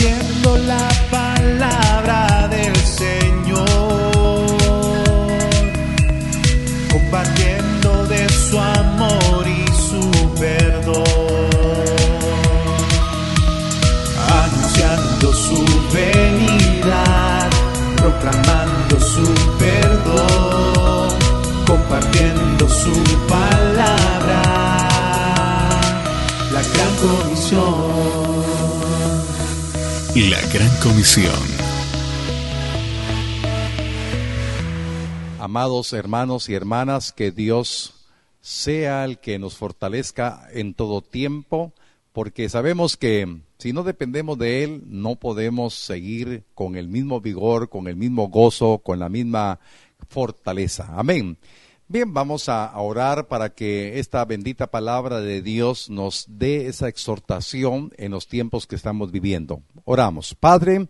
compartiendo la Gran Comisión. Amados hermanos y hermanas, que Dios sea el que nos fortalezca en todo tiempo, porque sabemos que si no dependemos de Él, no podemos seguir con el mismo vigor, con el mismo gozo, con la misma fortaleza. Amén. Bien, vamos a orar para que esta bendita palabra de Dios nos dé esa exhortación en los tiempos que estamos viviendo. Oramos. Padre,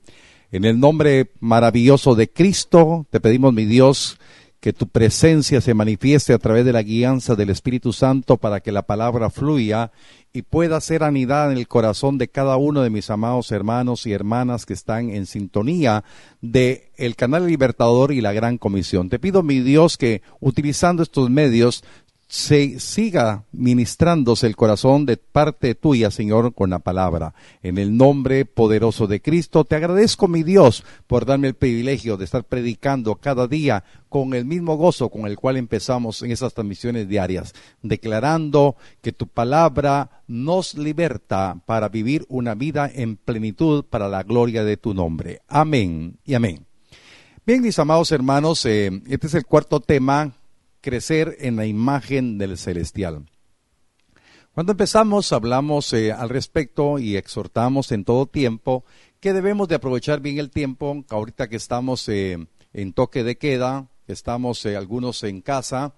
en el nombre maravilloso de Cristo, te pedimos, mi Dios, que tu presencia se manifieste a través de la guianza del Espíritu Santo para que la palabra fluya y pueda ser anidada en el corazón de cada uno de mis amados hermanos y hermanas que están en sintonía de el canal Libertador y la Gran Comisión. Te pido, mi Dios, que utilizando estos medios se siga ministrándose el corazón de parte tuya, Señor, con la palabra. En el nombre poderoso de Cristo, te agradezco, mi Dios, por darme el privilegio de estar predicando cada día con el mismo gozo con el cual empezamos en esas transmisiones diarias, declarando que tu palabra nos liberta para vivir una vida en plenitud para la gloria de tu nombre. Amén y amén. Bien, mis amados hermanos, eh, este es el cuarto tema crecer en la imagen del celestial. Cuando empezamos hablamos eh, al respecto y exhortamos en todo tiempo que debemos de aprovechar bien el tiempo, ahorita que estamos eh, en toque de queda, que estamos eh, algunos en casa,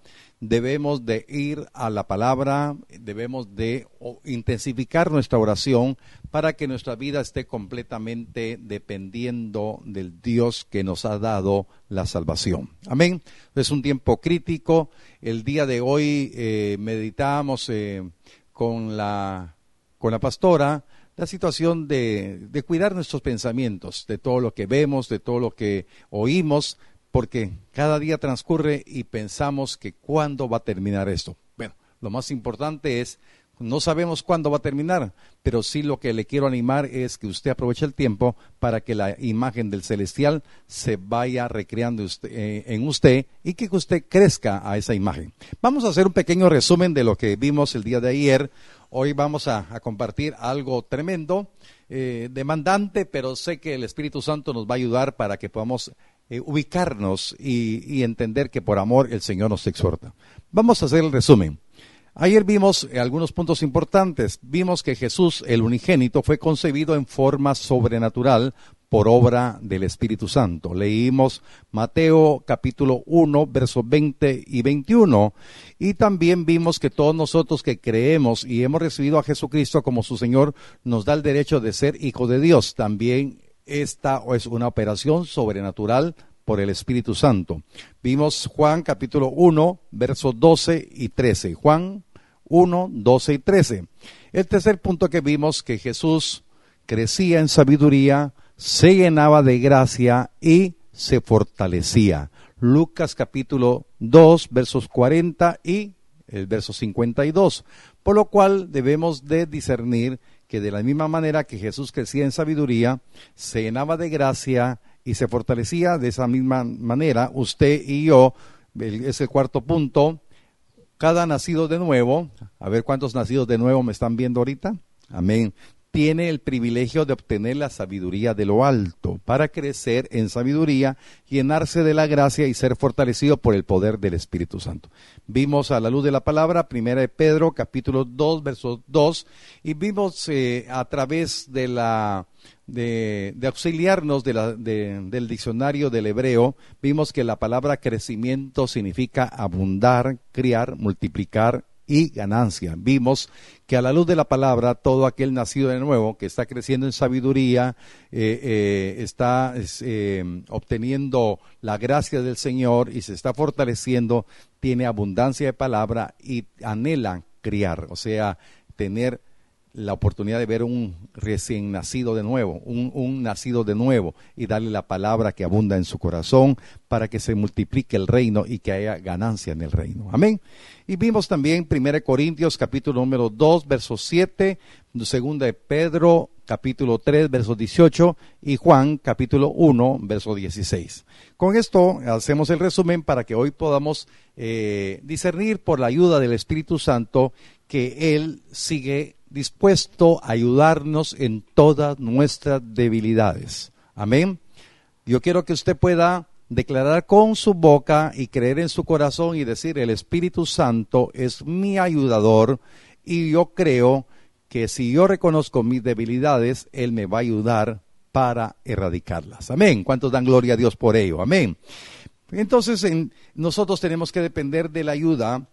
debemos de ir a la palabra, debemos de intensificar nuestra oración para que nuestra vida esté completamente dependiendo del Dios que nos ha dado la salvación. Amén. Es un tiempo crítico. El día de hoy eh, meditamos eh, con, la, con la pastora la situación de, de cuidar nuestros pensamientos, de todo lo que vemos, de todo lo que oímos, porque cada día transcurre y pensamos que cuándo va a terminar esto. Bueno, lo más importante es, no sabemos cuándo va a terminar, pero sí lo que le quiero animar es que usted aproveche el tiempo para que la imagen del celestial se vaya recreando eh, en usted y que usted crezca a esa imagen. Vamos a hacer un pequeño resumen de lo que vimos el día de ayer. Hoy vamos a, compartir algo tremendo, eh, demandante, pero sé que el Espíritu Santo nos va a ayudar para que podamos eh, ubicarnos y, entender que por amor el Señor nos exhorta. Vamos a hacer el resumen. Ayer vimos eh, algunos puntos importantes. Vimos que Jesús, el unigénito, fue concebido en forma sobrenatural por obra del Espíritu Santo. Leímos Mateo capítulo 1, versos 20 y 21. Y también vimos que todos nosotros que creemos y hemos recibido a Jesucristo como su Señor, nos da el derecho de ser hijo de Dios. También esta es una operación sobrenatural por el Espíritu Santo. Vimos Juan capítulo 1, versos 12 y 13. Juan 1, 12 y 13. El tercer punto que vimos que Jesús crecía en sabiduría, se llenaba de gracia y se fortalecía. Lucas capítulo 2, versos 40 y el verso 52. Por lo cual debemos de discernir que de la misma manera que Jesús crecía en sabiduría, se llenaba de gracia y se fortalecía de esa misma manera, usted y yo, es el cuarto punto, cada nacido de nuevo, a ver cuántos nacidos de nuevo me están viendo ahorita, amén, tiene el privilegio de obtener la sabiduría de lo alto, para crecer en sabiduría, llenarse de la gracia y ser fortalecido por el poder del Espíritu Santo. Vimos a la luz de la palabra, primera de Pedro, capítulo 2, verso 2, y vimos eh, a través de la de, auxiliarnos del diccionario del hebreo, vimos que la palabra crecimiento significa abundar, criar, multiplicar, y ganancia. Vimos que a la luz de la palabra, todo aquel nacido de nuevo, que está creciendo en sabiduría, eh, eh, está eh, obteniendo la gracia del Señor y se está fortaleciendo, tiene abundancia de palabra y anhela criar, o sea, tener la oportunidad de ver un recién nacido de nuevo, un, un, nacido de nuevo, y darle la palabra que abunda en su corazón para que se multiplique el reino y que haya ganancia en el reino. Amén. Y vimos también 1 Corintios capítulo número 2, verso 7, segunda de Pedro capítulo 3, verso 18 y Juan capítulo 1, verso 16. Con esto hacemos el resumen para que hoy podamos eh, discernir por la ayuda del Espíritu Santo que Él sigue dispuesto a ayudarnos en todas nuestras debilidades. Amén. Yo quiero que usted pueda declarar con su boca y creer en su corazón y decir, el Espíritu Santo es mi ayudador y yo creo que si yo reconozco mis debilidades, Él me va a ayudar para erradicarlas. Amén. ¿Cuántos dan gloria a Dios por ello? Amén. Entonces, nosotros tenemos que depender de la ayuda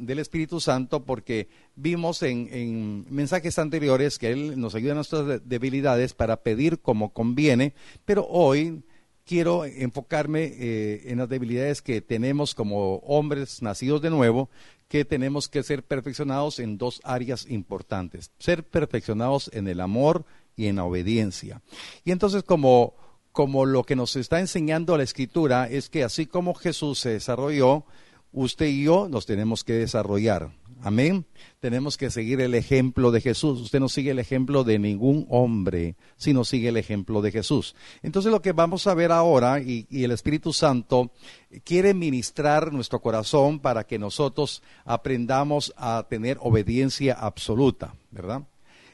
del Espíritu Santo porque vimos en, mensajes anteriores que Él nos ayuda en nuestras debilidades para pedir como conviene, pero hoy quiero enfocarme eh, en las debilidades que tenemos como hombres nacidos de nuevo, que tenemos que ser perfeccionados en dos áreas importantes, ser perfeccionados en el amor y en la obediencia. Y entonces como como lo que nos está enseñando la escritura es que así como Jesús se desarrolló, usted y yo nos tenemos que desarrollar. Amén. Tenemos que seguir el ejemplo de Jesús. Usted no sigue el ejemplo de ningún hombre, sino sigue el ejemplo de Jesús. Entonces lo que vamos a ver ahora, y, el Espíritu Santo quiere ministrar nuestro corazón para que nosotros aprendamos a tener obediencia absoluta, ¿verdad?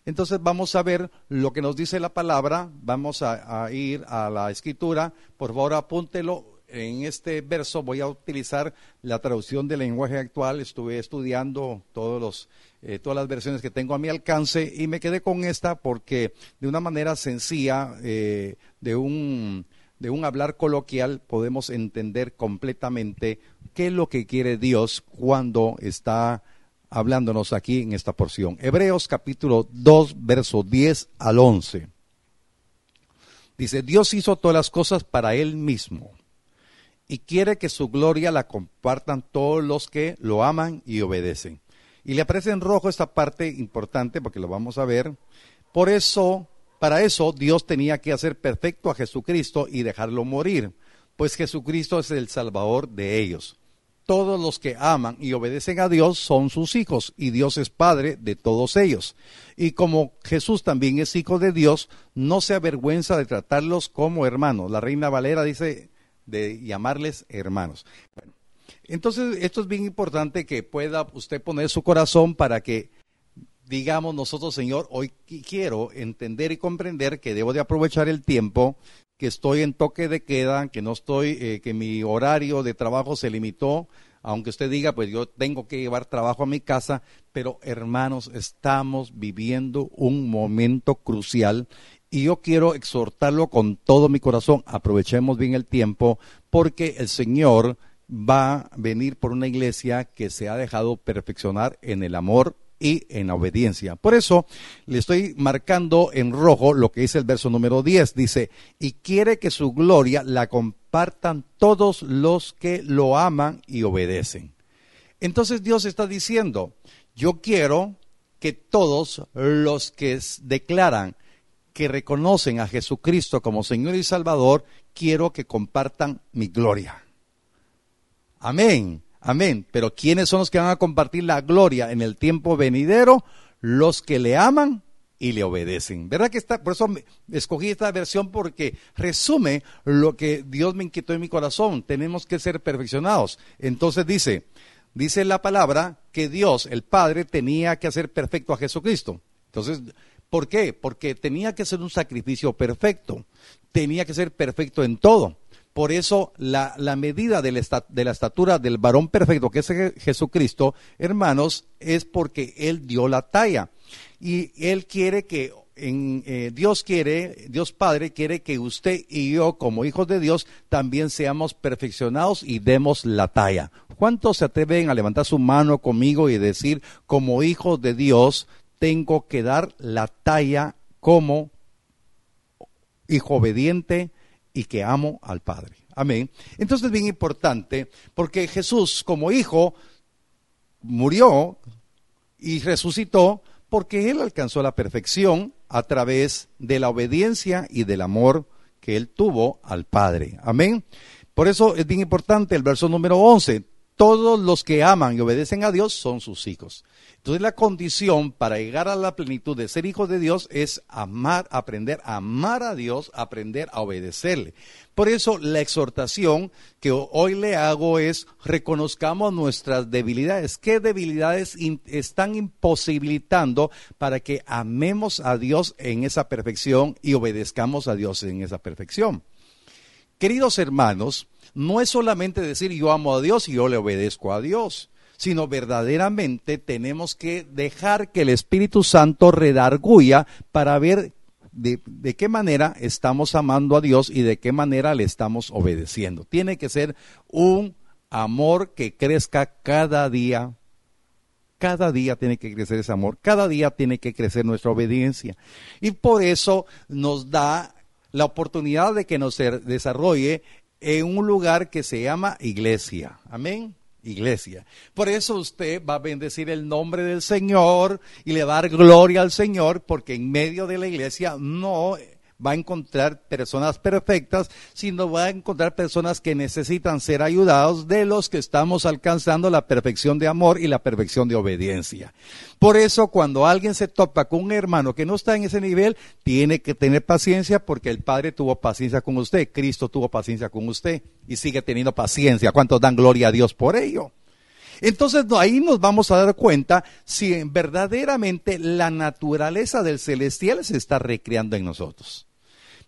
Entonces vamos a ver lo que nos dice la palabra, vamos a ir a la escritura, por favor apúntelo en este verso voy a utilizar la traducción del lenguaje actual. Estuve estudiando todos los, eh, todas las versiones que tengo a mi alcance y me quedé con esta porque de una manera sencilla, eh, de, un, de un hablar coloquial, podemos entender completamente qué es lo que quiere Dios cuando está hablándonos aquí en esta porción. Hebreos capítulo 2, verso 10 al 11. Dice, Dios hizo todas las cosas para Él mismo y quiere que su gloria la compartan todos los que lo aman y obedecen. Y le aparece en rojo esta parte importante porque lo vamos a ver. Por eso, para eso Dios tenía que hacer perfecto a Jesucristo y dejarlo morir, pues Jesucristo es el Salvador de ellos. Todos los que aman y obedecen a Dios son sus hijos y Dios es Padre de todos ellos. Y como Jesús también es hijo de Dios, no se avergüenza de tratarlos como hermanos. La Reina Valera dice, de llamarles hermanos. Bueno, entonces esto es bien importante que pueda usted poner su corazón para que digamos nosotros, Señor, hoy quiero entender y comprender que debo de aprovechar el tiempo, que estoy en toque de queda, que no estoy, eh, que mi horario de trabajo se limitó, aunque usted diga, pues yo tengo que llevar trabajo a mi casa, pero hermanos, estamos viviendo un momento crucial y yo quiero exhortarlo con todo mi corazón. Aprovechemos bien el tiempo porque el Señor va a venir por una iglesia que se ha dejado perfeccionar en el amor y en la obediencia. Por eso le estoy marcando en rojo lo que dice el verso número 10. Dice, y quiere que su gloria la compartan todos los que lo aman y obedecen. Entonces Dios está diciendo, yo quiero que todos los que declaran que reconocen a Jesucristo como Señor y Salvador, quiero que compartan mi gloria. Amén, amén. Pero ¿quiénes son los que van a compartir la gloria en el tiempo venidero? Los que le aman y le obedecen. ¿Verdad que está? Por eso escogí esta versión porque resume lo que Dios me inquietó en mi corazón. Tenemos que ser perfeccionados. Entonces dice, dice la palabra que Dios, el Padre, tenía que hacer perfecto a Jesucristo. Entonces, ¿Por qué? Porque tenía que ser un sacrificio perfecto, tenía que ser perfecto en todo. Por eso la, medida de la, de la, estatura del varón perfecto, que es Jesucristo, hermanos, es porque Él dio la talla. Y Él quiere que, en, eh, Dios quiere, Dios Padre quiere que usted y yo, como hijos de Dios, también seamos perfeccionados y demos la talla. ¿Cuántos se atreven a levantar su mano conmigo y decir, como hijos de Dios, tengo que dar la talla como hijo obediente y que amo al Padre. Amén. Entonces es bien importante porque Jesús como hijo murió y resucitó porque Él alcanzó la perfección a través de la obediencia y del amor que Él tuvo al Padre. Amén. Por eso es bien importante el verso número 11 todos los que aman y obedecen a Dios son sus hijos. Entonces la condición para llegar a la plenitud de ser hijos de Dios es amar, aprender a amar a Dios, aprender a obedecerle. Por eso la exhortación que hoy le hago es reconozcamos nuestras debilidades. ¿Qué debilidades están imposibilitando para que amemos a Dios en esa perfección y obedezcamos a Dios en esa perfección? Queridos hermanos, no es solamente decir yo amo a Dios y yo le obedezco a Dios, sino verdaderamente tenemos que dejar que el Espíritu Santo redarguya para ver de, de, qué manera estamos amando a Dios y de qué manera le estamos obedeciendo. Tiene que ser un amor que crezca cada día. Cada día tiene que crecer ese amor, cada día tiene que crecer nuestra obediencia. Y por eso nos da la oportunidad de que nos desarrolle en un lugar que se llama iglesia. Amén. Iglesia. Por eso usted va a bendecir el nombre del Señor y le va a dar gloria al Señor, porque en medio de la iglesia no va a encontrar personas perfectas, sino va a encontrar personas que necesitan ser ayudados de los que estamos alcanzando la perfección de amor y la perfección de obediencia. Por eso cuando alguien se topa con un hermano que no está en ese nivel, tiene que tener paciencia porque el Padre tuvo paciencia con usted, Cristo tuvo paciencia con usted y sigue teniendo paciencia. ¿Cuántos dan gloria a Dios por ello? Entonces ahí nos vamos a dar cuenta si verdaderamente la naturaleza del celestial se está recreando en nosotros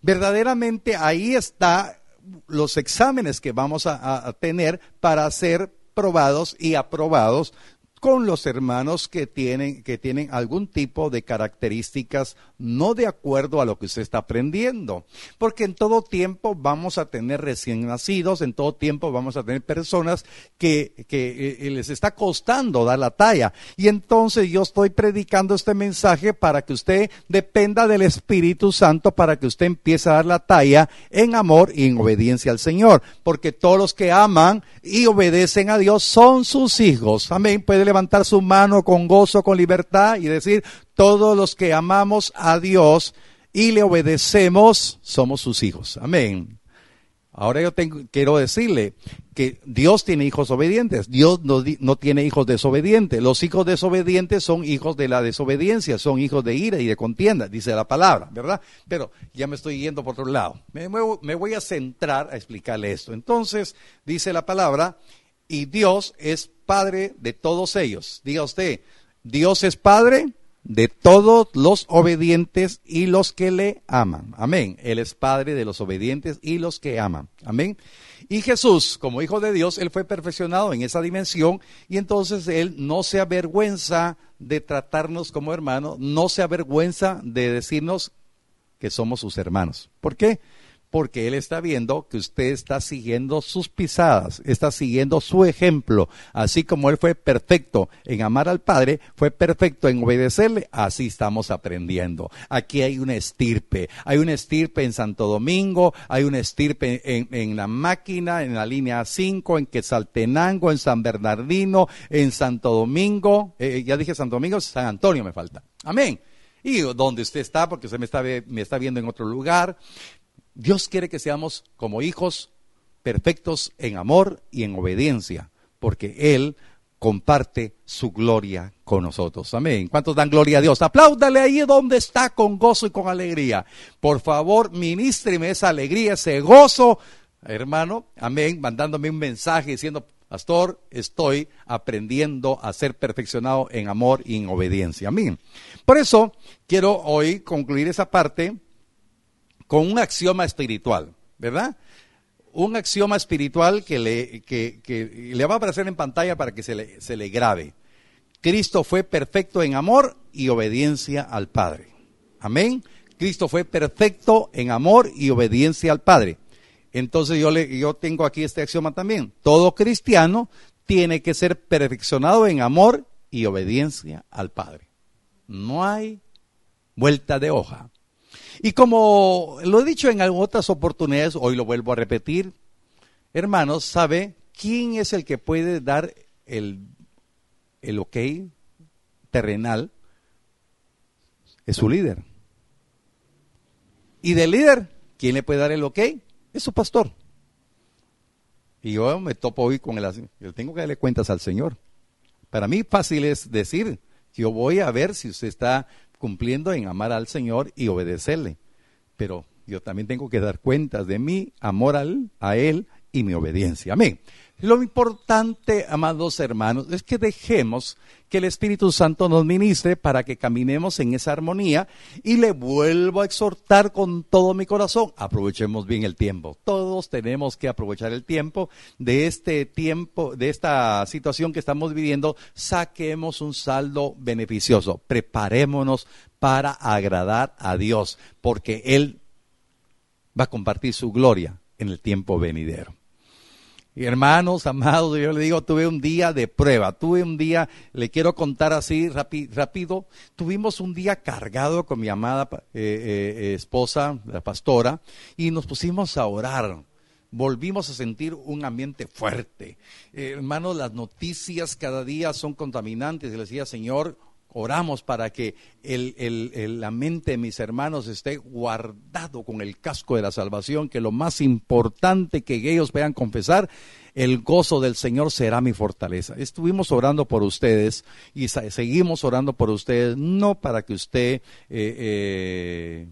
verdaderamente ahí está los exámenes que vamos a, tener para ser probados y aprobados con los hermanos que tienen, que tienen algún tipo de características no de acuerdo a lo que usted está aprendiendo. Porque en todo tiempo vamos a tener recién nacidos, en todo tiempo vamos a tener personas que, que eh, les está costando dar la talla. Y entonces yo estoy predicando este mensaje para que usted dependa del Espíritu Santo, para que usted empiece a dar la talla en amor y en obediencia al Señor. Porque todos los que aman y obedecen a Dios son sus hijos. Amén. Puede levantar su mano con gozo, con libertad y decir, todos los que amamos a Dios y le obedecemos, somos sus hijos. Amén. Ahora yo quiero decirle que Dios tiene hijos obedientes, Dios no, no, tiene hijos desobedientes. Los hijos desobedientes son hijos de la desobediencia, son hijos de ira y de contienda, dice la palabra, ¿verdad? Pero ya me estoy yendo por otro lado. Me, me voy a centrar a explicarle esto. Entonces, dice la palabra, y Dios es Padre de todos ellos. Diga usted, Dios es Padre de todos los obedientes y los que le aman. Amén. Él es Padre de los obedientes y los que aman. Amén. Y Jesús, como Hijo de Dios, Él fue perfeccionado en esa dimensión y entonces Él no se avergüenza de tratarnos como hermanos, no se avergüenza de decirnos que somos sus hermanos. ¿Por qué? Porque Él está viendo que usted está siguiendo sus pisadas, está siguiendo su ejemplo. Así como Él fue perfecto en amar al Padre, fue perfecto en obedecerle, así estamos aprendiendo. Aquí hay una estirpe, hay una estirpe en Santo Domingo, hay una estirpe en, la máquina, en la línea 5, en Quetzaltenango, en San Bernardino, en Santo Domingo, eh, ya dije Santo Domingo, San Antonio me falta. Amén. Y donde usted está, porque usted me está, me está viendo en otro lugar, Dios quiere que seamos como hijos perfectos en amor y en obediencia, porque Él comparte su gloria con nosotros. Amén. ¿Cuántos dan gloria a Dios? Apláudale ahí donde está con gozo y con alegría. Por favor, ministreme esa alegría, ese gozo, hermano. Amén. Mandándome un mensaje diciendo, Pastor, estoy aprendiendo a ser perfeccionado en amor y en obediencia. Amén. Por eso quiero hoy concluir esa parte con un axioma espiritual, ¿verdad? Un axioma espiritual que le, que, le va a aparecer en pantalla para que se le, se le grabe. Cristo fue perfecto en amor y obediencia al Padre. Amén. Cristo fue perfecto en amor y obediencia al Padre. Entonces yo, le, yo tengo aquí este axioma también. Todo cristiano tiene que ser perfeccionado en amor y obediencia al Padre. No hay vuelta de hoja. Y como lo he dicho en otras oportunidades, hoy lo vuelvo a repetir, hermanos, ¿sabe quién es el que puede dar el, el ok terrenal Es su líder. Y del líder, ¿quién le puede dar el ok? Es su pastor. Y yo me topo hoy con el... Yo tengo que darle cuentas al Señor. Para mí fácil es decir, yo voy a ver si usted está cumpliendo en amar al Señor y obedecerle. Pero yo también tengo que dar cuentas de mi amor a Él y mi obediencia. Amén. Lo importante, amados hermanos, es que dejemos que el Espíritu Santo nos ministre para que caminemos en esa armonía y le vuelvo a exhortar con todo mi corazón. Aprovechemos bien el tiempo. Todos tenemos que aprovechar el tiempo de este tiempo, de esta situación que estamos viviendo. Saquemos un saldo beneficioso. Preparémonos para agradar a Dios, porque Él va a compartir su gloria en el tiempo venidero. Y hermanos, amados, yo le digo, tuve un día de prueba, tuve un día, le quiero contar así rápido, tuvimos un día cargado con mi amada eh, eh, esposa, la pastora, y nos pusimos a orar. Volvimos a sentir un ambiente fuerte. Eh, hermanos, las noticias cada día son contaminantes. Le decía, Señor, Oramos para que la mente de mis hermanos esté guardado con el casco de la salvación, que lo más importante que ellos vean confesar, el gozo del Señor será mi fortaleza. Estuvimos orando por ustedes y seguimos orando por ustedes, no para que usted... Eh, eh,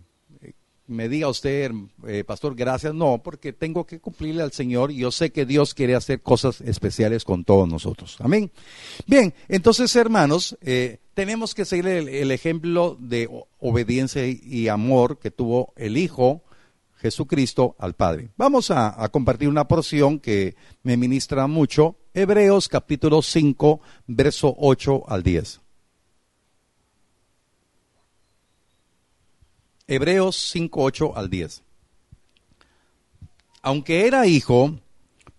me diga usted, eh, pastor, gracias, no, porque tengo que cumplirle al Señor y yo sé que Dios quiere hacer cosas especiales con todos nosotros. Amén. Bien, entonces, hermanos, eh, tenemos que seguir el, ejemplo de obediencia y amor que tuvo el Hijo Jesucristo al Padre. Vamos a, a compartir una porción que me ministra mucho, Hebreos capítulo 5, verso 8 al 10. Hebreos 5, 8 al 10. Aunque era hijo,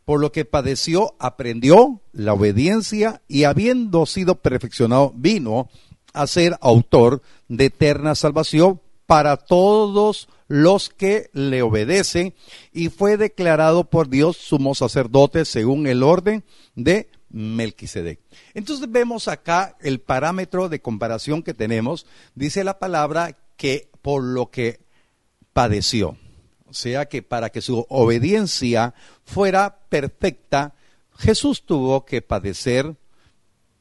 por lo que padeció, aprendió la obediencia y habiendo sido perfeccionado, vino a ser autor de eterna salvación para todos los que le obedecen y fue declarado por Dios sumo sacerdote según el orden de Melquisedec. Entonces vemos acá el parámetro de comparación que tenemos. Dice la palabra que por lo que padeció. O sea que para que su obediencia fuera perfecta, Jesús tuvo que padecer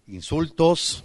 insultos,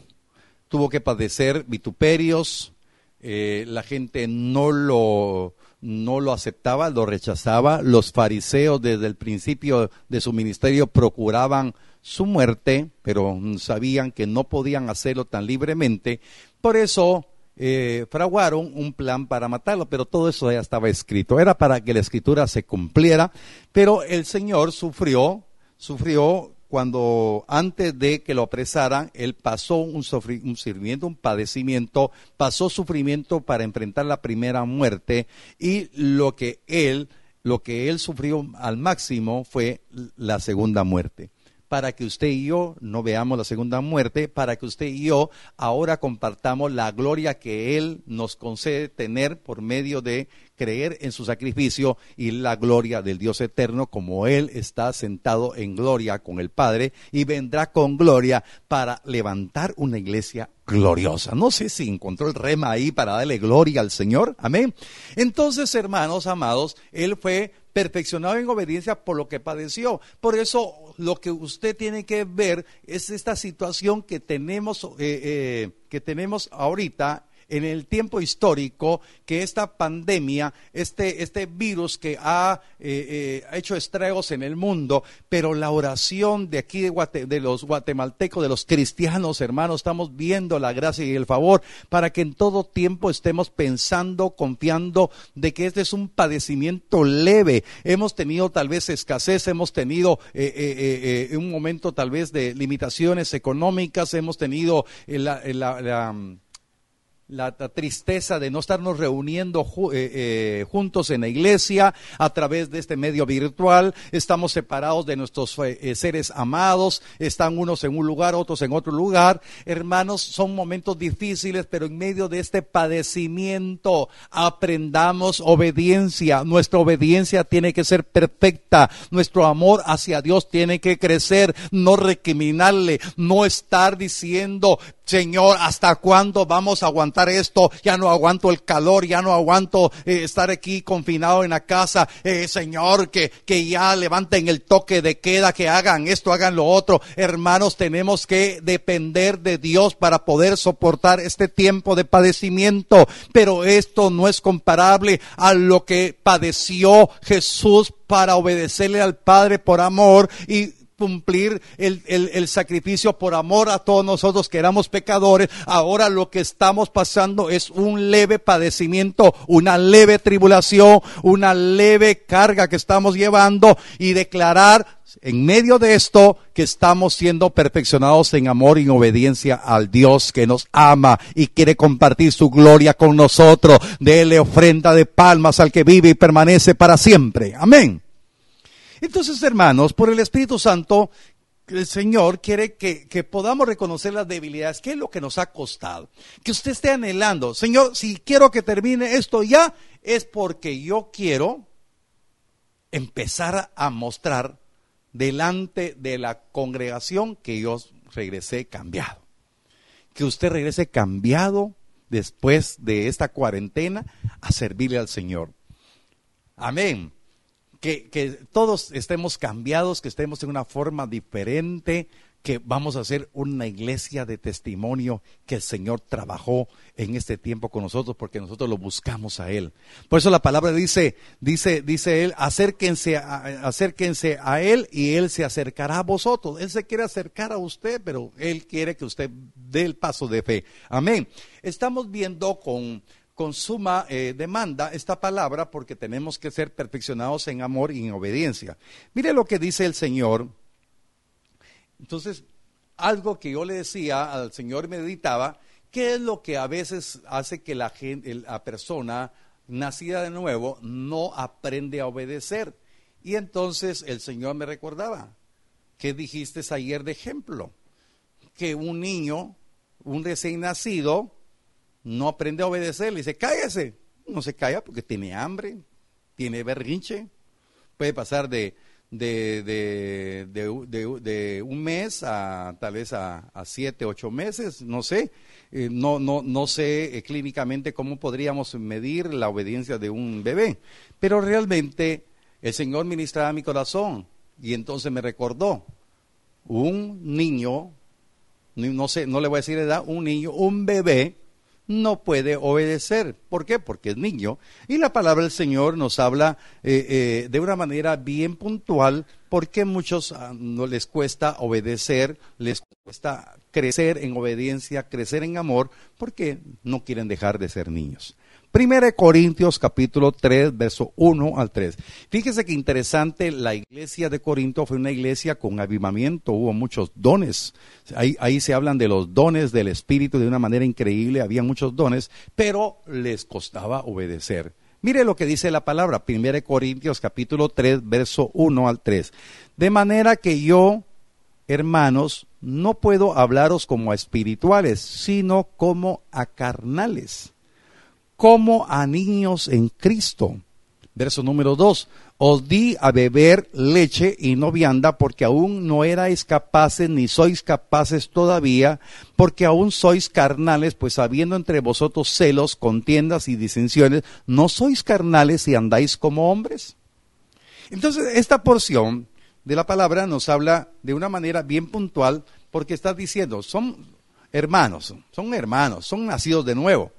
tuvo que padecer vituperios, eh, la gente no lo, no lo aceptaba, lo rechazaba, los fariseos desde el principio de su ministerio procuraban su muerte, pero sabían que no podían hacerlo tan libremente, por eso eh, fraguaron un plan para matarlo, pero todo eso ya estaba escrito. Era para que la escritura se cumpliera, pero el Señor sufrió, sufrió cuando antes de que lo apresaran, él pasó un, sufrimiento, un padecimiento, pasó sufrimiento para enfrentar la primera muerte y lo que él, lo que él sufrió al máximo fue la segunda muerte para que usted y yo no veamos la segunda muerte, para que usted y yo ahora compartamos la gloria que Él nos concede tener por medio de creer en su sacrificio y la gloria del Dios eterno, como Él está sentado en gloria con el Padre y vendrá con gloria para levantar una iglesia gloriosa. No sé si encontró el rema ahí para darle gloria al Señor. Amén. Entonces, hermanos amados, Él fue perfeccionado en obediencia por lo que padeció. Por eso lo que usted tiene que ver es esta situación que tenemos, eh, eh, que tenemos ahorita en el tiempo histórico que esta pandemia, este, este virus que ha, eh, eh, hecho estragos en el mundo, pero la oración de aquí de, los guatemaltecos, de los cristianos hermanos, estamos viendo la gracia y el favor para que en todo tiempo estemos pensando, confiando de que este es un padecimiento leve. Hemos tenido tal vez escasez, hemos tenido eh, un momento tal vez de limitaciones económicas, hemos tenido la la, tristeza de no estarnos reuniendo eh, eh, juntos en la iglesia a través de este medio virtual, estamos separados de nuestros eh, seres amados, están unos en un lugar, otros en otro lugar. Hermanos, son momentos difíciles, pero en medio de este padecimiento aprendamos obediencia. Nuestra obediencia tiene que ser perfecta, nuestro amor hacia Dios tiene que crecer, no recriminarle, no estar diciendo Señor, ¿hasta cuándo vamos a aguantar esto? Ya no aguanto el calor, ya no aguanto eh, estar aquí confinado en la casa. Eh, señor, que, que ya levanten el toque de queda, que hagan esto, hagan lo otro. Hermanos, tenemos que depender de Dios para poder soportar este tiempo de padecimiento. Pero esto no es comparable a lo que padeció Jesús para obedecerle al Padre por amor y cumplir el, el, sacrificio por amor a todos nosotros que éramos pecadores. Ahora lo que estamos pasando es un leve padecimiento, una leve tribulación, una leve carga que estamos llevando y declarar en medio de esto que estamos siendo perfeccionados en amor y en obediencia al Dios que nos ama y quiere compartir su gloria con nosotros. Dele ofrenda de palmas al que vive y permanece para siempre. Amén. Entonces, hermanos, por el Espíritu Santo, el Señor quiere que, podamos reconocer las debilidades, qué es lo que nos ha costado. Que usted esté anhelando, Señor, si quiero que termine esto ya, es porque yo quiero empezar a mostrar delante de la congregación que yo regresé cambiado. Que usted regrese cambiado después de esta cuarentena a servirle al Señor. Amén que, todos estemos cambiados, que estemos en una forma diferente, que vamos a ser una iglesia de testimonio que el Señor trabajó en este tiempo con nosotros porque nosotros lo buscamos a Él. Por eso la palabra dice, dice, dice Él, acérquense acérquense a Él y Él se acercará a vosotros. Él se quiere acercar a usted, pero Él quiere que usted dé el paso de fe. Amén. Estamos viendo con con suma eh, demanda esta palabra porque tenemos que ser perfeccionados en amor y en obediencia. Mire lo que dice el Señor. Entonces, algo que yo le decía al Señor meditaba, ¿qué es lo que a veces hace que la, gente, la persona nacida de nuevo no aprende a obedecer? Y entonces el Señor me recordaba, ¿qué dijiste ayer de ejemplo? Que un niño, un recién nacido, no aprende a obedecer, le dice, cállese. No se calla porque tiene hambre, tiene berrinche, puede pasar de, de, de, un mes a tal vez a, siete, ocho meses, no sé. Eh, no, no, no sé eh, clínicamente cómo podríamos medir la obediencia de un bebé, pero realmente el Señor ministraba mi corazón y entonces me recordó un niño, no sé, no le voy a decir edad, un niño, un bebé no puede obedecer. ¿Por qué? Porque es niño. Y la palabra del Señor nos habla eh, eh, de una manera bien puntual porque muchos ah, no les cuesta obedecer, les cuesta crecer en obediencia, crecer en amor, porque no quieren dejar de ser niños. Primera de Corintios capítulo 3, verso 1 al 3. Fíjese que interesante, la iglesia de Corinto fue una iglesia con avivamiento, hubo muchos dones. Ahí, ahí se hablan de los dones del Espíritu de una manera increíble, había muchos dones, pero les costaba obedecer. Mire lo que dice la palabra, Primera de Corintios capítulo 3, verso 1 al 3. De manera que yo, hermanos, no puedo hablaros como a espirituales, sino como a carnales como a niños en Cristo. Verso número 2. Os di a beber leche y no vianda porque aún no erais capaces ni sois capaces todavía, porque aún sois carnales, pues habiendo entre vosotros celos, contiendas y disensiones, ¿no sois carnales y andáis como hombres? Entonces, esta porción de la palabra nos habla de una manera bien puntual porque está diciendo, son hermanos, son hermanos, son nacidos de nuevo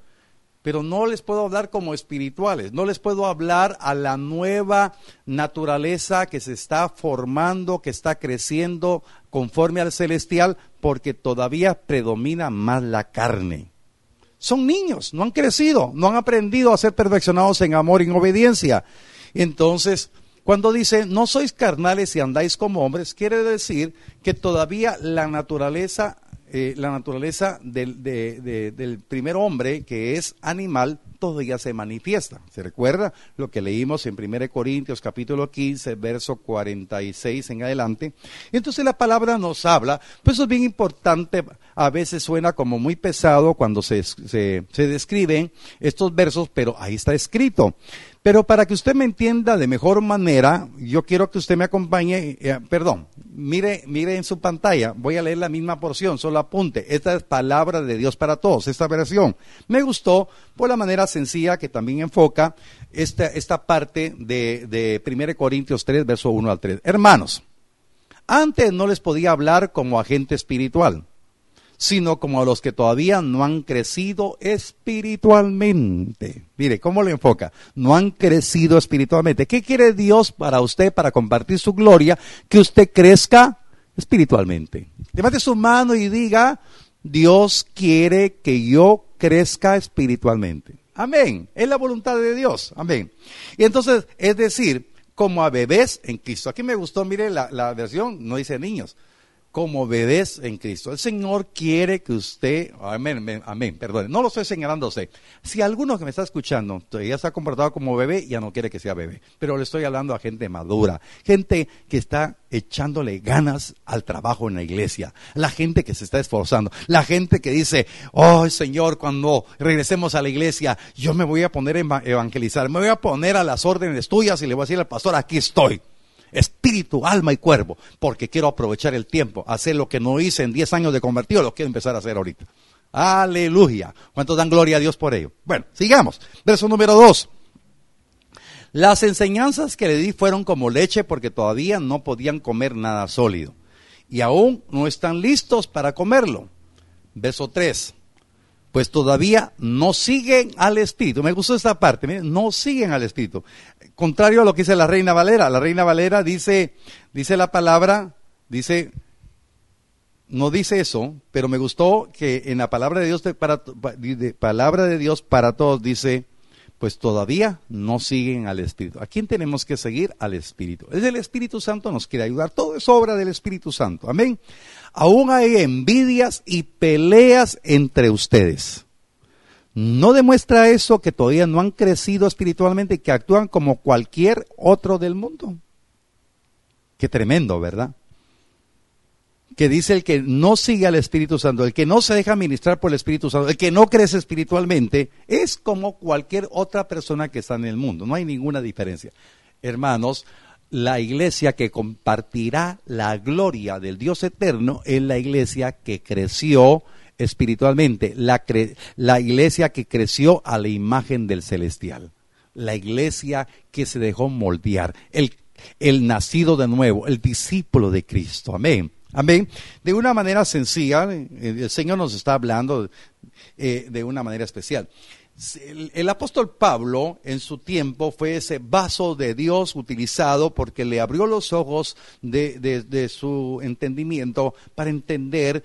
pero no les puedo hablar como espirituales, no les puedo hablar a la nueva naturaleza que se está formando, que está creciendo conforme al celestial, porque todavía predomina más la carne. Son niños, no han crecido, no han aprendido a ser perfeccionados en amor y en obediencia. Entonces, cuando dice, no sois carnales y andáis como hombres, quiere decir que todavía la naturaleza eh, la naturaleza del, del, primer hombre, que es animal, todavía se manifiesta. ¿Se recuerda lo que leímos en 1 Corintios capítulo 15, verso 46 en adelante? Entonces la palabra nos habla, pues eso es bien importante a veces suena como muy pesado cuando se, se, se describen estos versos, pero ahí está escrito. Pero para que usted me entienda de mejor manera, yo quiero que usted me acompañe, eh, perdón, mire, mire en su pantalla, voy a leer la misma porción, solo apunte. Esta es palabra de Dios para todos, esta versión. Me gustó por la manera sencilla que también enfoca esta, esta parte de, de 1 Corintios 3, verso 1 al 3. Hermanos, antes no les podía hablar como agente espiritual sino como a los que todavía no han crecido espiritualmente. Mire, ¿cómo lo enfoca? No han crecido espiritualmente. ¿Qué quiere Dios para usted, para compartir su gloria? Que usted crezca espiritualmente. Levante su mano y diga, Dios quiere que yo crezca espiritualmente. Amén. Es la voluntad de Dios. Amén. Y entonces, es decir, como a bebés en Cristo. Aquí me gustó, mire la, la versión, no dice niños como bebés en Cristo. El Señor quiere que usted, amén, amén, perdón, no lo estoy señalando a usted. Si alguno que me está escuchando ya se ha comportado como bebé, ya no quiere que sea bebé. Pero le estoy hablando a gente madura, gente que está echándole ganas al trabajo en la iglesia, la gente que se está esforzando, la gente que dice, oh Señor, cuando regresemos a la iglesia, yo me voy a poner a evangelizar, me voy a poner a las órdenes tuyas y le voy a decir al pastor, aquí estoy espíritu, alma y cuerpo, porque quiero aprovechar el tiempo, hacer lo que no hice en 10 años de convertido, lo quiero empezar a hacer ahorita. Aleluya. ¿Cuántos dan gloria a Dios por ello? Bueno, sigamos. Verso número 2. Las enseñanzas que le di fueron como leche porque todavía no podían comer nada sólido. Y aún no están listos para comerlo. Verso 3 pues todavía no siguen al Espíritu. Me gustó esta parte, no siguen al Espíritu. Contrario a lo que dice la Reina Valera. La Reina Valera dice, dice la palabra, dice, no dice eso, pero me gustó que en la palabra de Dios para, palabra de Dios para todos dice, pues todavía no siguen al Espíritu. ¿A quién tenemos que seguir? Al Espíritu. Es el Espíritu Santo nos quiere ayudar. Todo es obra del Espíritu Santo. Amén. Aún hay envidias y peleas entre ustedes. ¿No demuestra eso que todavía no han crecido espiritualmente y que actúan como cualquier otro del mundo? Qué tremendo, ¿verdad? Que dice el que no sigue al Espíritu Santo, el que no se deja ministrar por el Espíritu Santo, el que no crece espiritualmente, es como cualquier otra persona que está en el mundo. No hay ninguna diferencia. Hermanos, la iglesia que compartirá la gloria del Dios eterno es la iglesia que creció espiritualmente, la, la iglesia que creció a la imagen del celestial, la iglesia que se dejó moldear, el, el nacido de nuevo, el discípulo de Cristo. Amén. Amén. De una manera sencilla, el Señor nos está hablando eh, de una manera especial. El, apóstol Pablo en su tiempo fue ese vaso de Dios utilizado porque le abrió los ojos de, su entendimiento para entender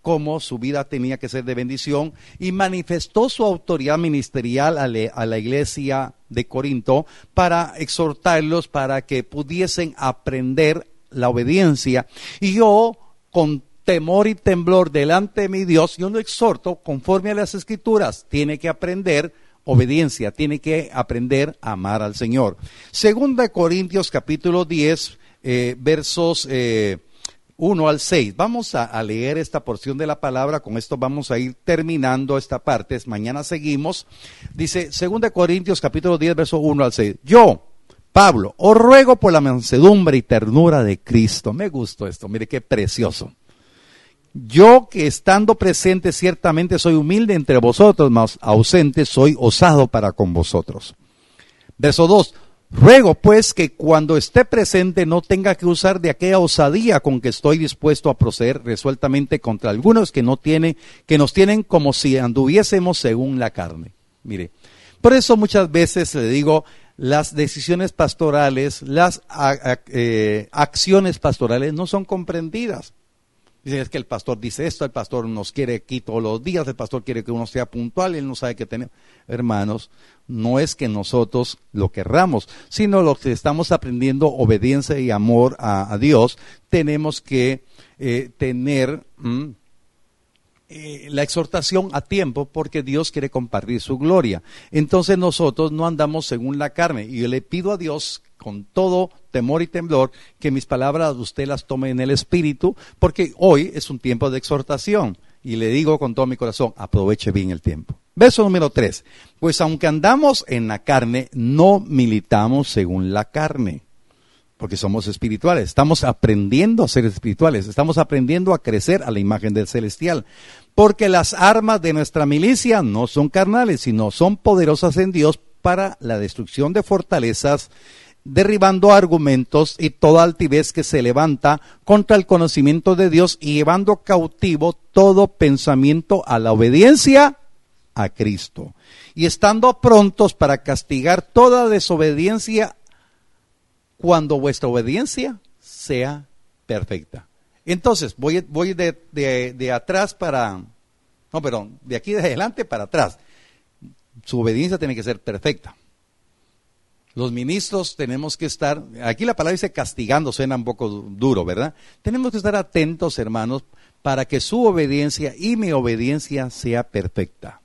cómo su vida tenía que ser de bendición y manifestó su autoridad ministerial a, a la iglesia de Corinto para exhortarlos para que pudiesen aprender la obediencia. Y yo, con temor y temblor delante de mi Dios, yo lo exhorto conforme a las escrituras. Tiene que aprender obediencia, tiene que aprender a amar al Señor. Segunda Corintios capítulo 10, eh, versos eh, 1 al 6. Vamos a, leer esta porción de la palabra, con esto vamos a ir terminando esta parte. Mañana seguimos. Dice, Segunda Corintios capítulo 10, verso 1 al 6. Yo, Pablo, os ruego por la mansedumbre y ternura de Cristo. Me gustó esto, mire qué precioso. Yo que estando presente ciertamente soy humilde entre vosotros, mas ausente soy osado para con vosotros. Verso 2. Ruego pues que cuando esté presente no tenga que usar de aquella osadía con que estoy dispuesto a proceder resueltamente contra algunos que no tienen, que nos tienen como si anduviésemos según la carne. Mire, por eso muchas veces le digo, las decisiones pastorales, las eh, acciones pastorales no son comprendidas. Dicen es que el pastor dice esto, el pastor nos quiere aquí todos los días, el pastor quiere que uno sea puntual, él no sabe qué tenemos. Hermanos, no es que nosotros lo querramos, sino lo que estamos aprendiendo, obediencia y amor a, Dios, tenemos que eh, tener... Eh, la exhortación a tiempo porque Dios quiere compartir su gloria. Entonces nosotros no andamos según la carne y yo le pido a Dios con todo temor y temblor que mis palabras usted las tome en el espíritu porque hoy es un tiempo de exhortación Y le digo con todo mi corazón, aproveche bien el tiempo. Verso número 3. Pues aunque andamos en la carne, no militamos según la carne, porque somos espirituales. Estamos aprendiendo a ser espirituales. Estamos aprendiendo a crecer a la imagen del celestial. Porque las armas de nuestra milicia no son carnales, sino son poderosas en Dios para la destrucción de fortalezas derribando argumentos y toda altivez que se levanta contra el conocimiento de Dios y llevando cautivo todo pensamiento a la obediencia a Cristo. Y estando prontos para castigar toda desobediencia cuando vuestra obediencia sea perfecta. Entonces, voy, voy de, de atrás para, no, perdón, de aquí de adelante para atrás. Su obediencia tiene que ser perfecta. Los ministros tenemos que estar, aquí la palabra dice castigando, suena un poco duro, ¿verdad? Tenemos que estar atentos, hermanos, para que su obediencia y mi obediencia sea perfecta.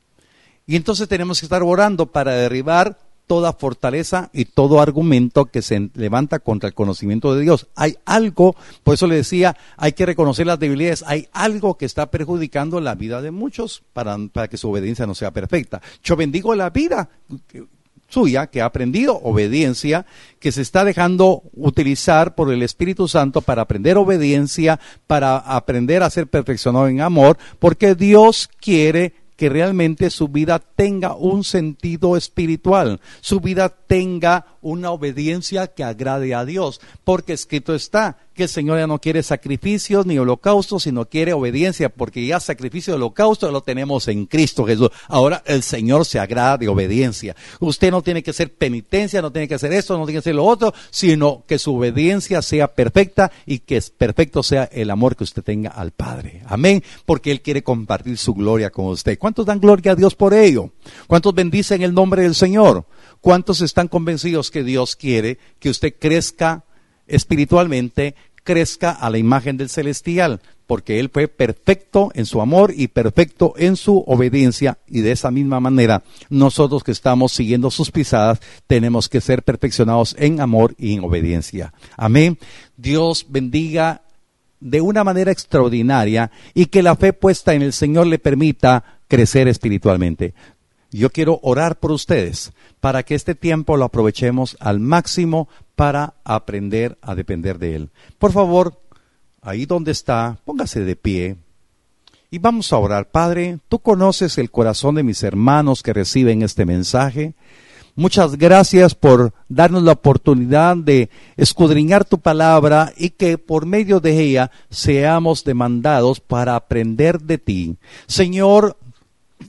Y entonces tenemos que estar orando para derribar toda fortaleza y todo argumento que se levanta contra el conocimiento de Dios. Hay algo, por eso le decía, hay que reconocer las debilidades, hay algo que está perjudicando la vida de muchos para, para que su obediencia no sea perfecta. Yo bendigo la vida suya, que ha aprendido obediencia, que se está dejando utilizar por el Espíritu Santo para aprender obediencia, para aprender a ser perfeccionado en amor, porque Dios quiere que realmente su vida tenga un sentido espiritual, su vida tenga una obediencia que agrade a Dios, porque escrito está que el Señor ya no quiere sacrificios ni holocaustos, sino quiere obediencia, porque ya sacrificio y holocausto lo tenemos en Cristo Jesús. Ahora el Señor se agrada de obediencia. Usted no tiene que hacer penitencia, no tiene que hacer esto, no tiene que hacer lo otro, sino que su obediencia sea perfecta y que perfecto sea el amor que usted tenga al Padre. Amén, porque Él quiere compartir su gloria con usted. ¿Cuántos dan gloria a Dios por ello? ¿Cuántos bendicen el nombre del Señor? ¿Cuántos están convencidos que Dios quiere que usted crezca espiritualmente, crezca a la imagen del celestial? Porque Él fue perfecto en su amor y perfecto en su obediencia. Y de esa misma manera, nosotros que estamos siguiendo sus pisadas, tenemos que ser perfeccionados en amor y en obediencia. Amén. Dios bendiga de una manera extraordinaria y que la fe puesta en el Señor le permita crecer espiritualmente. Yo quiero orar por ustedes para que este tiempo lo aprovechemos al máximo para aprender a depender de Él. Por favor, ahí donde está, póngase de pie y vamos a orar. Padre, tú conoces el corazón de mis hermanos que reciben este mensaje. Muchas gracias por darnos la oportunidad de escudriñar tu palabra y que por medio de ella seamos demandados para aprender de ti. Señor,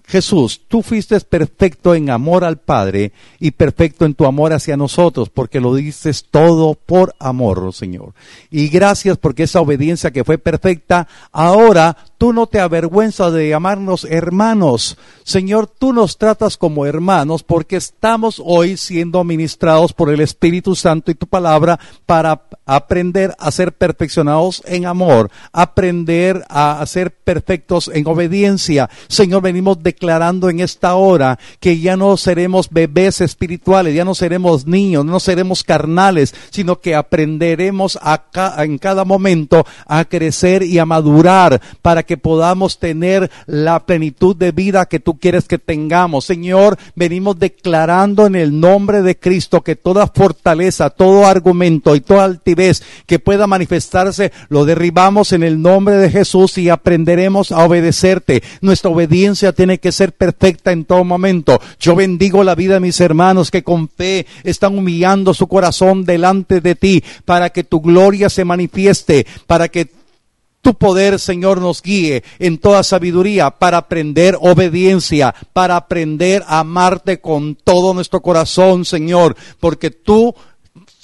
Jesús, tú fuiste perfecto en amor al Padre y perfecto en tu amor hacia nosotros, porque lo dices todo por amor, Señor. Y gracias porque esa obediencia que fue perfecta, ahora tú no te avergüenzas de llamarnos hermanos. Señor, tú nos tratas como hermanos porque estamos hoy siendo ministrados por el Espíritu Santo y tu palabra para aprender a ser perfeccionados en amor, aprender a ser perfectos en obediencia. Señor, venimos declarando en esta hora que ya no seremos bebés espirituales, ya no seremos niños, no seremos carnales, sino que aprenderemos en cada momento a crecer y a madurar para que podamos tener la plenitud de vida que tú quieres que tengamos. Señor, venimos declarando en el nombre de Cristo que toda fortaleza, todo argumento y toda altivez que pueda manifestarse, lo derribamos en el nombre de Jesús y aprenderemos a obedecerte. Nuestra obediencia tiene que ser perfecta en todo momento. Yo bendigo la vida de mis hermanos que con fe están humillando su corazón delante de ti para que tu gloria se manifieste, para que tu poder, Señor, nos guíe en toda sabiduría para aprender obediencia, para aprender a amarte con todo nuestro corazón, Señor, porque tú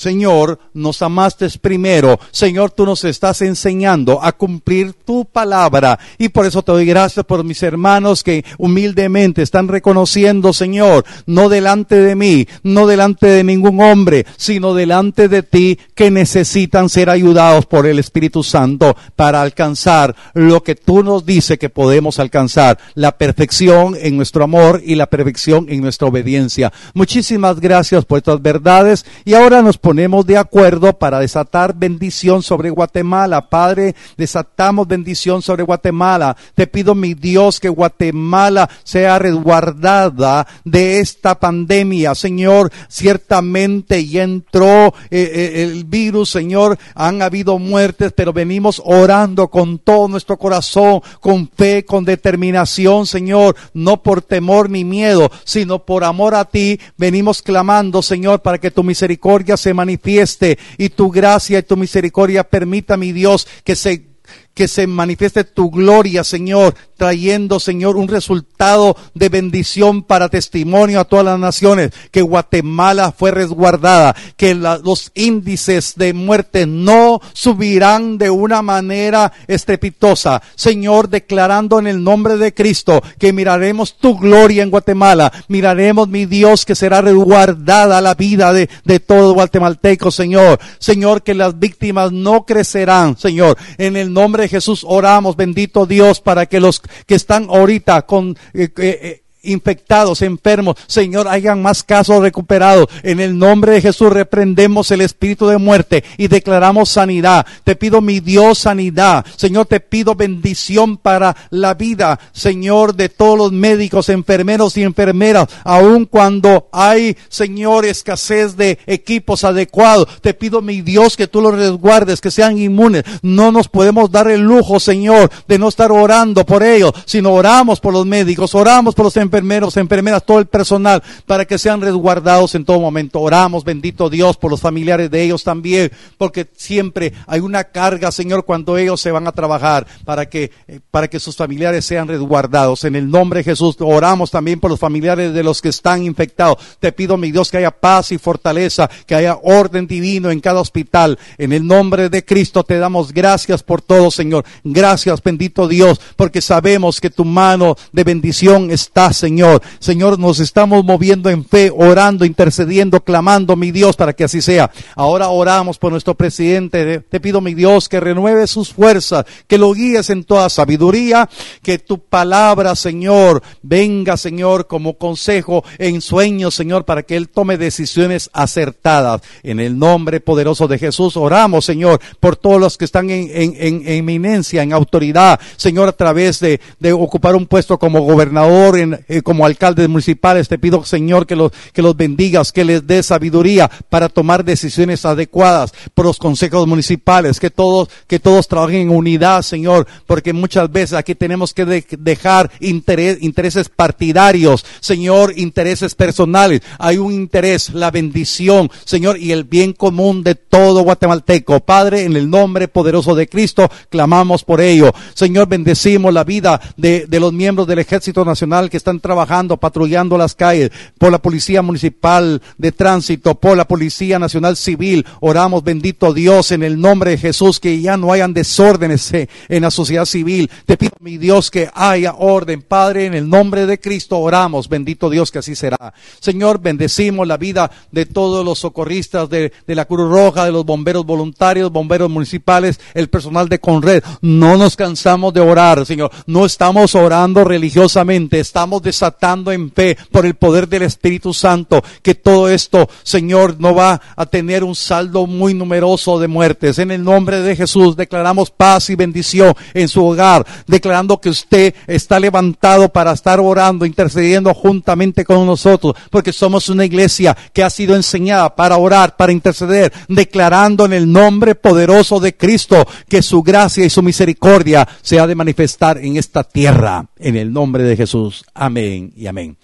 Señor, nos amaste primero. Señor, tú nos estás enseñando a cumplir tu palabra. Y por eso te doy gracias por mis hermanos que humildemente están reconociendo, Señor, no delante de mí, no delante de ningún hombre, sino delante de ti que necesitan ser ayudados por el Espíritu Santo para alcanzar lo que tú nos dices que podemos alcanzar, la perfección en nuestro amor y la perfección en nuestra obediencia. Muchísimas gracias por estas verdades y ahora nos ponemos ponemos de acuerdo para desatar bendición sobre Guatemala. Padre, desatamos bendición sobre Guatemala. Te pido, mi Dios, que Guatemala sea resguardada de esta pandemia. Señor, ciertamente ya entró eh, eh, el virus, Señor. Han habido muertes, pero venimos orando con todo nuestro corazón, con fe, con determinación, Señor. No por temor ni miedo, sino por amor a ti. Venimos clamando, Señor, para que tu misericordia se manifieste y tu gracia y tu misericordia permita, mi Dios, que se que se manifieste tu gloria, Señor, trayendo, Señor, un resultado de bendición para testimonio a todas las naciones, que Guatemala fue resguardada, que los índices de muerte no subirán de una manera estrepitosa. Señor, declarando en el nombre de Cristo que miraremos tu gloria en Guatemala, miraremos, mi Dios, que será resguardada la vida de, de todo guatemalteco, Señor. Señor, que las víctimas no crecerán, Señor. En el nombre Jesús oramos, bendito Dios, para que los que están ahorita con eh, eh, infectados, enfermos, Señor, hayan más casos recuperados. En el nombre de Jesús reprendemos el espíritu de muerte y declaramos sanidad. Te pido mi Dios sanidad. Señor, te pido bendición para la vida, Señor, de todos los médicos, enfermeros y enfermeras, aun cuando hay, Señor, escasez de equipos adecuados. Te pido mi Dios que tú los resguardes, que sean inmunes. No nos podemos dar el lujo, Señor, de no estar orando por ellos, sino oramos por los médicos, oramos por los enfermeros enfermeros, enfermeras, todo el personal, para que sean resguardados en todo momento. Oramos, bendito Dios, por los familiares de ellos también, porque siempre hay una carga, Señor, cuando ellos se van a trabajar, para que, eh, para que sus familiares sean resguardados. En el nombre de Jesús, oramos también por los familiares de los que están infectados. Te pido, mi Dios, que haya paz y fortaleza, que haya orden divino en cada hospital. En el nombre de Cristo te damos gracias por todo, Señor. Gracias, bendito Dios, porque sabemos que tu mano de bendición está, Señor. Señor, nos estamos moviendo en fe, orando, intercediendo, clamando, mi Dios, para que así sea. Ahora oramos por nuestro presidente. Te pido, mi Dios, que renueve sus fuerzas, que lo guíes en toda sabiduría, que tu palabra, Señor, venga, Señor, como consejo en sueños, Señor, para que Él tome decisiones acertadas. En el nombre poderoso de Jesús, oramos, Señor, por todos los que están en, en, eminencia, en autoridad, Señor, a través de, de ocupar un puesto como gobernador, en, eh, como alcaldes municipales, te pido, Señor, que los, que los bendigas, que les dé sabiduría para tomar decisiones adecuadas por los consejos municipales, que todos, que todos trabajen en unidad, Señor, porque muchas veces aquí tenemos que dejar intereses partidarios, Señor, intereses personales. Hay un interés, la bendición, Señor, y el bien común de todo guatemalteco. Padre, en el nombre poderoso de Cristo, clamamos por ello. Señor, bendecimos la vida de, de los miembros del Ejército Nacional que están trabajando, patrullando las calles, por la Policía Municipal de Tránsito, por la Policía Nacional Civil. Oramos, bendito Dios, en el nombre de Jesús, que ya no hayan desórdenes eh, en la sociedad civil. Te pido, mi Dios, que haya orden. Padre, en el nombre de Cristo oramos, bendito Dios, que así será. Señor, bendecimos la vida de todos los socorristas de, de la Cruz Roja, de los bomberos voluntarios, bomberos municipales, el personal de Conred. No nos cansamos de orar, Señor. No estamos orando religiosamente, estamos desatando en fe por el poder del Espíritu Santo que todo esto, Señor, no va a tener un saldo muy numeroso de muertes. En el nombre de Jesús declaramos paz y bendición en su hogar, declarando que usted está levantado para estar orando, intercediendo juntamente con nosotros, porque somos una iglesia que ha sido enseñada para orar, para interceder, declarando en el nombre poderoso de Cristo que su gracia y su misericordia se ha de manifestar en esta tierra, en el nombre de Jesús. Amén y amén.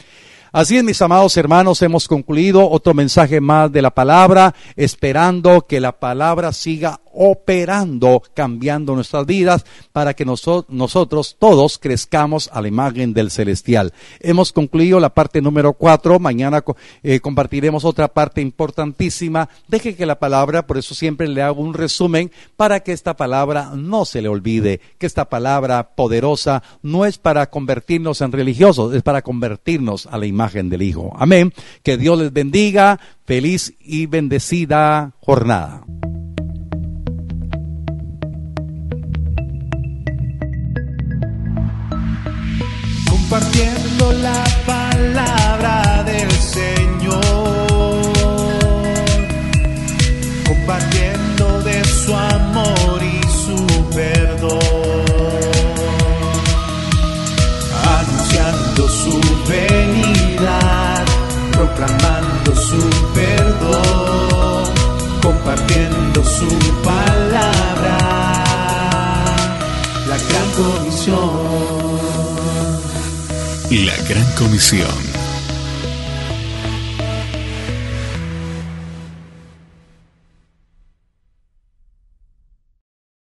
Así es, mis amados hermanos, hemos concluido otro mensaje más de la palabra, esperando que la palabra siga operando, cambiando nuestras vidas para que nosotros todos crezcamos a la imagen del celestial. Hemos concluido la parte número cuatro. Mañana eh, compartiremos otra parte importantísima. Deje que la palabra, por eso siempre le hago un resumen para que esta palabra no se le olvide, que esta palabra poderosa no es para convertirnos en religiosos, es para convertirnos a la imagen del Hijo. Amén. Que Dios les bendiga. Feliz y bendecida jornada. Compartiendo la palabra del Señor. compartiendo de su amor y su perdón, anunciando su venida, proclamando su perdón, compartiendo su palabra, la gran comisión.